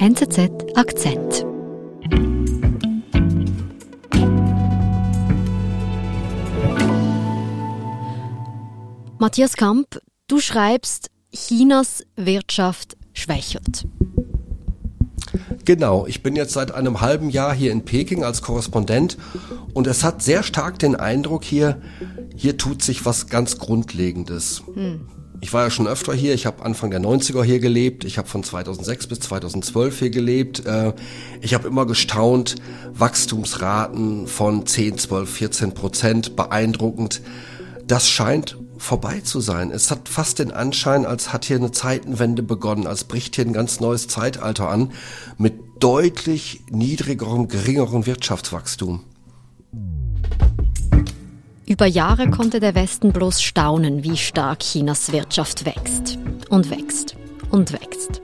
NZZ Akzent. Matthias Kamp, du schreibst, Chinas Wirtschaft schwächelt. Genau, ich bin jetzt seit einem halben Jahr hier in Peking als Korrespondent und es hat sehr stark den Eindruck hier, hier tut sich was ganz Grundlegendes. Hm. Ich war ja schon öfter hier, ich habe Anfang der 90er hier gelebt, ich habe von 2006 bis 2012 hier gelebt. Äh, ich habe immer gestaunt, Wachstumsraten von 10, 12, 14 Prozent, beeindruckend. Das scheint vorbei zu sein. Es hat fast den Anschein, als hat hier eine Zeitenwende begonnen, als bricht hier ein ganz neues Zeitalter an mit deutlich niedrigerem, geringerem Wirtschaftswachstum. Über Jahre konnte der Westen bloß staunen, wie stark Chinas Wirtschaft wächst und wächst und wächst.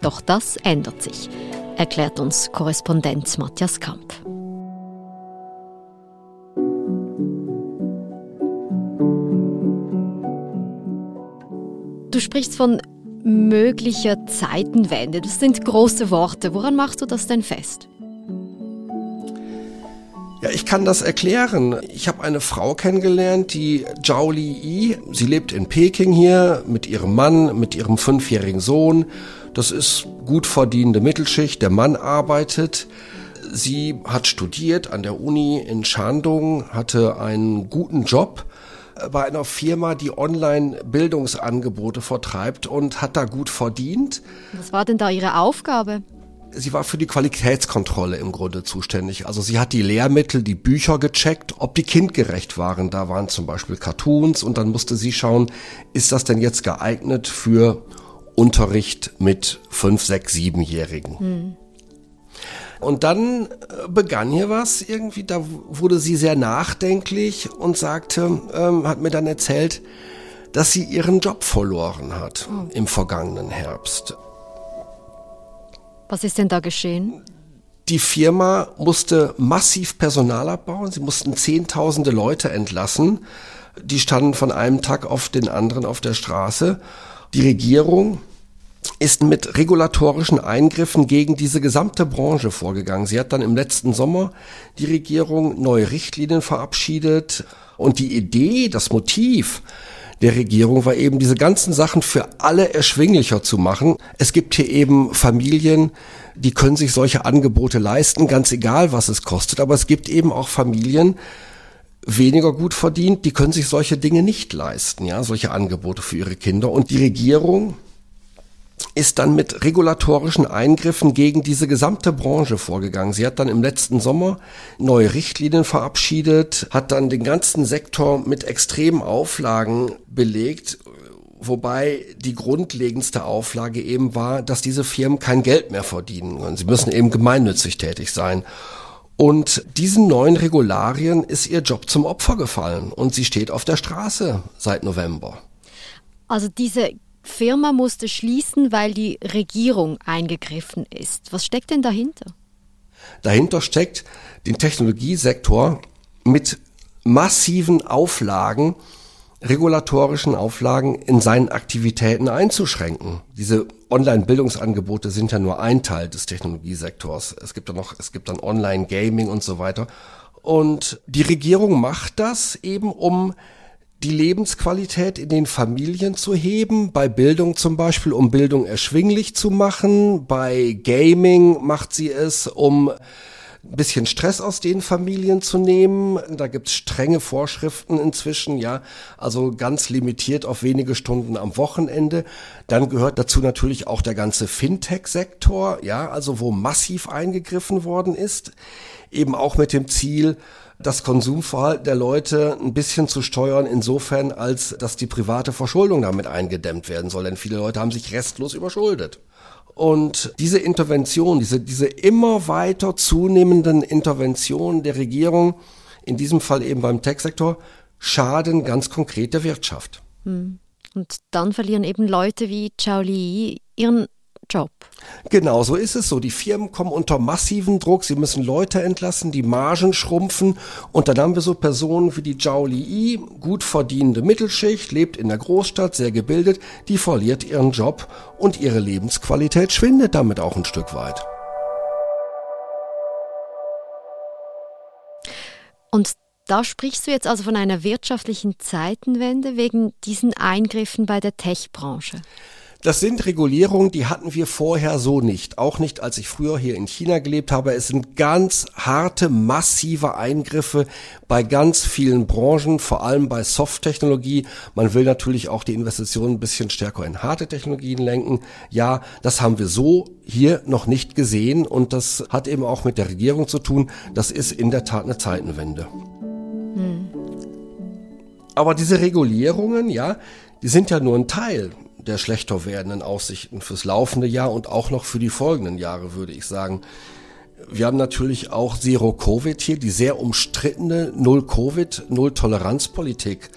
Doch das ändert sich, erklärt uns Korrespondent Matthias Kamp. Du sprichst von möglicher Zeitenwende. Das sind große Worte. Woran machst du das denn fest? Ja, ich kann das erklären. Ich habe eine Frau kennengelernt, die Zhao Li Sie lebt in Peking hier mit ihrem Mann, mit ihrem fünfjährigen Sohn. Das ist gut verdienende Mittelschicht. Der Mann arbeitet. Sie hat studiert an der Uni in Shandong, hatte einen guten Job bei einer Firma, die Online-Bildungsangebote vertreibt und hat da gut verdient. Was war denn da Ihre Aufgabe? Sie war für die Qualitätskontrolle im Grunde zuständig. Also sie hat die Lehrmittel, die Bücher gecheckt, ob die kindgerecht waren. Da waren zum Beispiel Cartoons und dann musste sie schauen, ist das denn jetzt geeignet für Unterricht mit fünf, sechs, siebenjährigen? Hm. Und dann äh, begann hier was irgendwie, da wurde sie sehr nachdenklich und sagte, ähm, hat mir dann erzählt, dass sie ihren Job verloren hat oh. im vergangenen Herbst. Was ist denn da geschehen? Die Firma musste massiv Personal abbauen. Sie mussten Zehntausende Leute entlassen. Die standen von einem Tag auf den anderen auf der Straße. Die Regierung ist mit regulatorischen Eingriffen gegen diese gesamte Branche vorgegangen. Sie hat dann im letzten Sommer die Regierung neue Richtlinien verabschiedet und die Idee, das Motiv der Regierung war eben, diese ganzen Sachen für alle erschwinglicher zu machen. Es gibt hier eben Familien, die können sich solche Angebote leisten, ganz egal, was es kostet. Aber es gibt eben auch Familien, weniger gut verdient, die können sich solche Dinge nicht leisten, ja, solche Angebote für ihre Kinder. Und die Regierung ist dann mit regulatorischen Eingriffen gegen diese gesamte Branche vorgegangen. Sie hat dann im letzten Sommer neue Richtlinien verabschiedet, hat dann den ganzen Sektor mit extremen Auflagen belegt, wobei die grundlegendste Auflage eben war, dass diese Firmen kein Geld mehr verdienen können. Sie müssen eben gemeinnützig tätig sein. Und diesen neuen Regularien ist ihr Job zum Opfer gefallen und sie steht auf der Straße seit November. Also diese Firma musste schließen, weil die Regierung eingegriffen ist. Was steckt denn dahinter? Dahinter steckt den Technologiesektor mit massiven Auflagen, regulatorischen Auflagen in seinen Aktivitäten einzuschränken. Diese Online-Bildungsangebote sind ja nur ein Teil des Technologiesektors. Es gibt dann noch, es gibt dann Online-Gaming und so weiter. Und die Regierung macht das eben, um die Lebensqualität in den Familien zu heben, bei Bildung zum Beispiel, um Bildung erschwinglich zu machen, bei Gaming macht sie es, um ein bisschen Stress aus den Familien zu nehmen. Da gibt's strenge Vorschriften inzwischen, ja, also ganz limitiert auf wenige Stunden am Wochenende. Dann gehört dazu natürlich auch der ganze Fintech-Sektor, ja, also wo massiv eingegriffen worden ist, eben auch mit dem Ziel, das Konsumverhalten der Leute ein bisschen zu steuern, insofern, als dass die private Verschuldung damit eingedämmt werden soll. Denn viele Leute haben sich restlos überschuldet. Und diese Intervention, diese, diese immer weiter zunehmenden Interventionen der Regierung, in diesem Fall eben beim Tech-Sektor, schaden ganz konkret der Wirtschaft. Hm. Und dann verlieren eben Leute wie Chao Li ihren Job. Genau, so ist es so. Die Firmen kommen unter massiven Druck, sie müssen Leute entlassen, die Margen schrumpfen und dann haben wir so Personen wie die Zhao Li, gut verdienende Mittelschicht, lebt in der Großstadt, sehr gebildet, die verliert ihren Job und ihre Lebensqualität schwindet damit auch ein Stück weit. Und da sprichst du jetzt also von einer wirtschaftlichen Zeitenwende wegen diesen Eingriffen bei der Tech-Branche. Das sind Regulierungen, die hatten wir vorher so nicht. Auch nicht, als ich früher hier in China gelebt habe. Es sind ganz harte, massive Eingriffe bei ganz vielen Branchen, vor allem bei Soft-Technologie. Man will natürlich auch die Investitionen ein bisschen stärker in harte Technologien lenken. Ja, das haben wir so hier noch nicht gesehen und das hat eben auch mit der Regierung zu tun. Das ist in der Tat eine Zeitenwende. Hm. Aber diese Regulierungen, ja, die sind ja nur ein Teil der schlechter werdenden Aussichten fürs laufende Jahr und auch noch für die folgenden Jahre, würde ich sagen. Wir haben natürlich auch Zero Covid hier, die sehr umstrittene Null Covid, Null Toleranz Politik,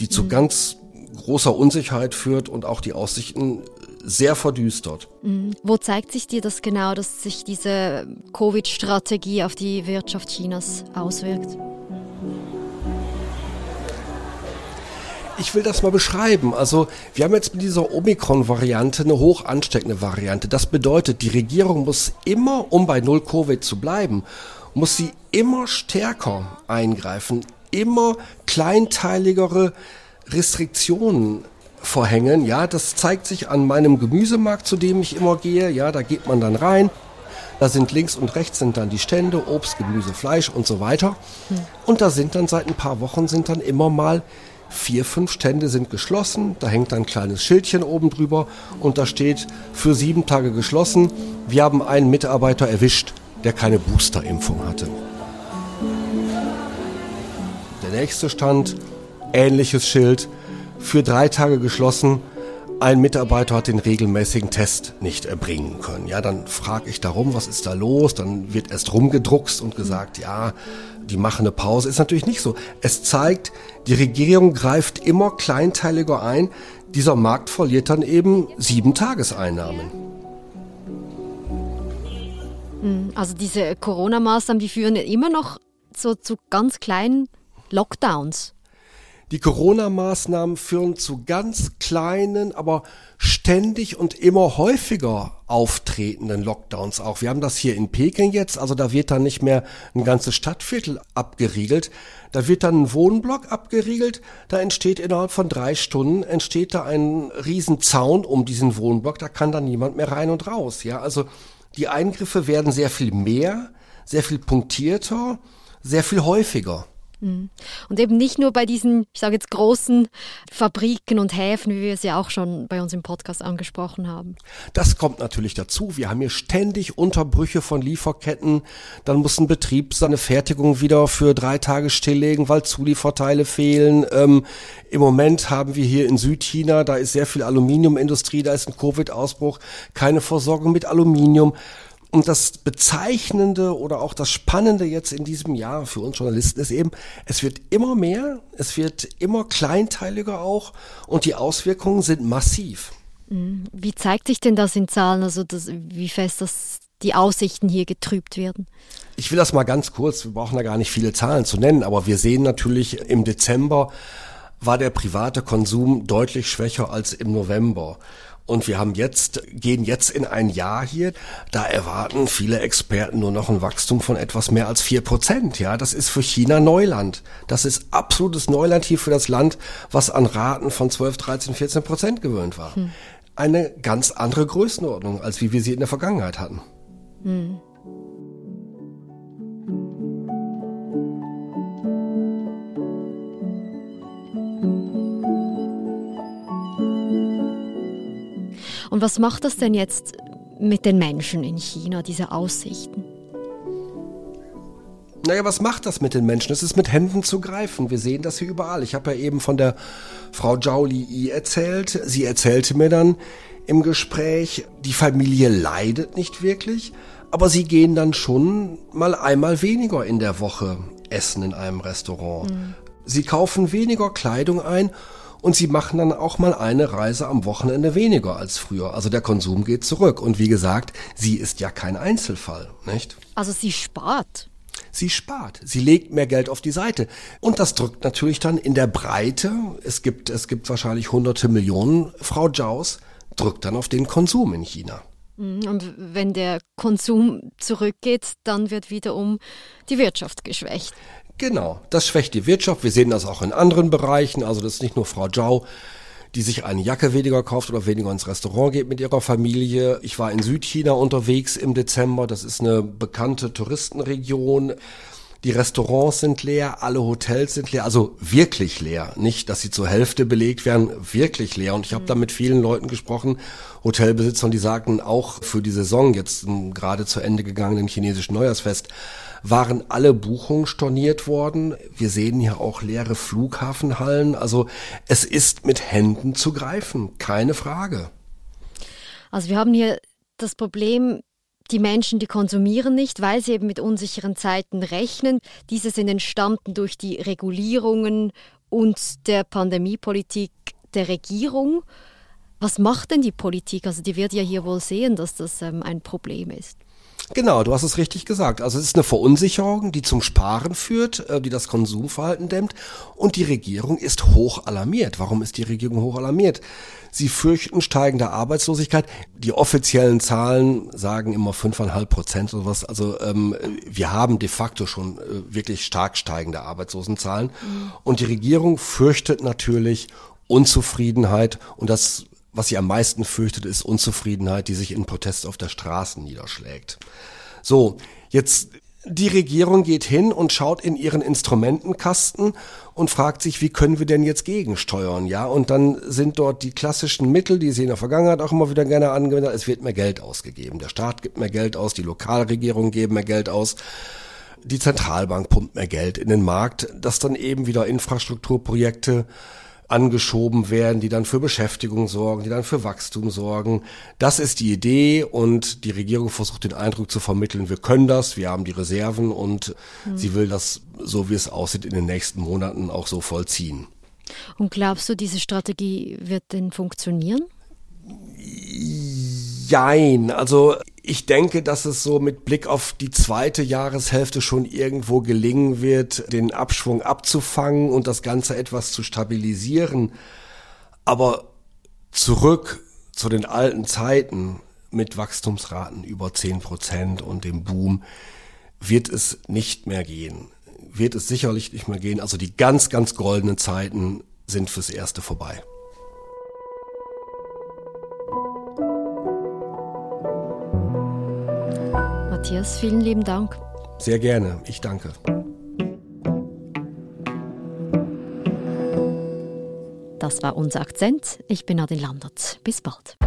die zu mhm. ganz großer Unsicherheit führt und auch die Aussichten sehr verdüstert. Mhm. Wo zeigt sich dir das genau, dass sich diese Covid-Strategie auf die Wirtschaft Chinas auswirkt? Ich will das mal beschreiben. Also wir haben jetzt mit dieser Omikron-Variante eine hoch ansteckende Variante. Das bedeutet, die Regierung muss immer, um bei Null Covid zu bleiben, muss sie immer stärker eingreifen, immer kleinteiligere Restriktionen verhängen. Ja, das zeigt sich an meinem Gemüsemarkt, zu dem ich immer gehe. Ja, da geht man dann rein. Da sind links und rechts sind dann die Stände, Obst, Gemüse, Fleisch und so weiter. Hm. Und da sind dann seit ein paar Wochen sind dann immer mal vier, fünf Stände sind geschlossen. Da hängt ein kleines Schildchen oben drüber und da steht für sieben Tage geschlossen. Wir haben einen Mitarbeiter erwischt, der keine Boosterimpfung hatte. Der nächste Stand, ähnliches Schild, für drei Tage geschlossen. Ein Mitarbeiter hat den regelmäßigen Test nicht erbringen können. Ja, dann frage ich darum, was ist da los? Dann wird erst rumgedruckst und gesagt, ja, die machen eine Pause. Ist natürlich nicht so. Es zeigt, die Regierung greift immer kleinteiliger ein. Dieser Markt verliert dann eben sieben Tageseinnahmen. Hm, also diese Corona-Maßnahmen, die führen immer noch so zu ganz kleinen Lockdowns. Die Corona-Maßnahmen führen zu ganz kleinen, aber ständig und immer häufiger auftretenden Lockdowns auch. Wir haben das hier in Peking jetzt, also da wird dann nicht mehr ein ganzes Stadtviertel abgeriegelt, da wird dann ein Wohnblock abgeriegelt, da entsteht innerhalb von drei Stunden entsteht da ein Riesenzaun um diesen Wohnblock, da kann dann niemand mehr rein und raus. Ja, also die Eingriffe werden sehr viel mehr, sehr viel punktierter, sehr viel häufiger. Mhm. Und eben nicht nur bei diesen, ich sage jetzt, großen Fabriken und Häfen, wie wir es ja auch schon bei uns im Podcast angesprochen haben. Das kommt natürlich dazu. Wir haben hier ständig Unterbrüche von Lieferketten. Dann muss ein Betrieb seine Fertigung wieder für drei Tage stilllegen, weil Zulieferteile fehlen. Ähm, Im Moment haben wir hier in Südchina, da ist sehr viel Aluminiumindustrie, da ist ein Covid-Ausbruch, keine Versorgung mit Aluminium. Und das Bezeichnende oder auch das Spannende jetzt in diesem Jahr für uns Journalisten ist eben, es wird immer mehr, es wird immer kleinteiliger auch und die Auswirkungen sind massiv. Mhm. Wie zeigt sich denn das in Zahlen, also das, wie fest das die Aussichten hier getrübt werden? Ich will das mal ganz kurz, wir brauchen da gar nicht viele Zahlen zu nennen, aber wir sehen natürlich im Dezember war der private Konsum deutlich schwächer als im November. Und wir haben jetzt, gehen jetzt in ein Jahr hier, da erwarten viele Experten nur noch ein Wachstum von etwas mehr als vier Prozent. Ja, das ist für China Neuland. Das ist absolutes Neuland hier für das Land, was an Raten von 12, 13, 14 Prozent gewöhnt war. Hm. Eine ganz andere Größenordnung, als wie wir sie in der Vergangenheit hatten. Hm. Und was macht das denn jetzt mit den Menschen in China, diese Aussichten? Naja, was macht das mit den Menschen? Es ist mit Händen zu greifen. Wir sehen das hier überall. Ich habe ja eben von der Frau Zhao Li erzählt. Sie erzählte mir dann im Gespräch, die Familie leidet nicht wirklich, aber sie gehen dann schon mal einmal weniger in der Woche essen in einem Restaurant. Mhm. Sie kaufen weniger Kleidung ein und sie machen dann auch mal eine Reise am Wochenende weniger als früher. Also der Konsum geht zurück. Und wie gesagt, sie ist ja kein Einzelfall, nicht? Also sie spart. Sie spart, sie legt mehr Geld auf die Seite. Und das drückt natürlich dann in der Breite, es gibt, es gibt wahrscheinlich hunderte Millionen, Frau Jaus, drückt dann auf den Konsum in China. Mhm, und wenn der Konsum zurückgeht, dann wird wiederum die Wirtschaft geschwächt. Genau, das schwächt die Wirtschaft. Wir sehen das auch in anderen Bereichen. Also das ist nicht nur Frau Zhao, die sich eine Jacke weniger kauft oder weniger ins Restaurant geht mit ihrer Familie. Ich war in Südchina unterwegs im Dezember. Das ist eine bekannte Touristenregion. Die Restaurants sind leer, alle Hotels sind leer, also wirklich leer. Nicht, dass sie zur Hälfte belegt werden, wirklich leer. Und ich habe da mit vielen Leuten gesprochen, Hotelbesitzern, die sagten, auch für die Saison jetzt gerade zu Ende gegangenen chinesischen Neujahrsfest, waren alle Buchungen storniert worden. Wir sehen hier auch leere Flughafenhallen. Also es ist mit Händen zu greifen, keine Frage. Also wir haben hier das Problem, die Menschen, die konsumieren nicht, weil sie eben mit unsicheren Zeiten rechnen. Diese sind entstanden durch die Regulierungen und der Pandemiepolitik der Regierung. Was macht denn die Politik? Also die wird ja hier wohl sehen, dass das ähm, ein Problem ist. Genau, du hast es richtig gesagt. Also es ist eine Verunsicherung, die zum Sparen führt, äh, die das Konsumverhalten dämmt. Und die Regierung ist hoch alarmiert. Warum ist die Regierung hoch alarmiert? Sie fürchten steigende Arbeitslosigkeit. Die offiziellen Zahlen sagen immer fünfeinhalb Prozent oder was. Also ähm, wir haben de facto schon äh, wirklich stark steigende Arbeitslosenzahlen. Mhm. Und die Regierung fürchtet natürlich Unzufriedenheit und das was sie am meisten fürchtet, ist Unzufriedenheit, die sich in Protest auf der Straße niederschlägt. So, jetzt die Regierung geht hin und schaut in ihren Instrumentenkasten und fragt sich, wie können wir denn jetzt gegensteuern, ja? Und dann sind dort die klassischen Mittel, die sie in der Vergangenheit auch immer wieder gerne angewendet Es wird mehr Geld ausgegeben. Der Staat gibt mehr Geld aus, die Lokalregierungen geben mehr Geld aus. Die Zentralbank pumpt mehr Geld in den Markt, dass dann eben wieder Infrastrukturprojekte angeschoben werden, die dann für Beschäftigung sorgen, die dann für Wachstum sorgen. Das ist die Idee und die Regierung versucht den Eindruck zu vermitteln, wir können das, wir haben die Reserven und mhm. sie will das, so wie es aussieht, in den nächsten Monaten auch so vollziehen. Und glaubst du, diese Strategie wird denn funktionieren? Jein, also ich denke, dass es so mit Blick auf die zweite Jahreshälfte schon irgendwo gelingen wird, den Abschwung abzufangen und das Ganze etwas zu stabilisieren. Aber zurück zu den alten Zeiten mit Wachstumsraten über zehn Prozent und dem Boom wird es nicht mehr gehen. Wird es sicherlich nicht mehr gehen. Also die ganz, ganz goldenen Zeiten sind fürs Erste vorbei. Matthias, vielen lieben Dank. Sehr gerne, ich danke. Das war unser Akzent. Ich bin Adin Landert. Bis bald.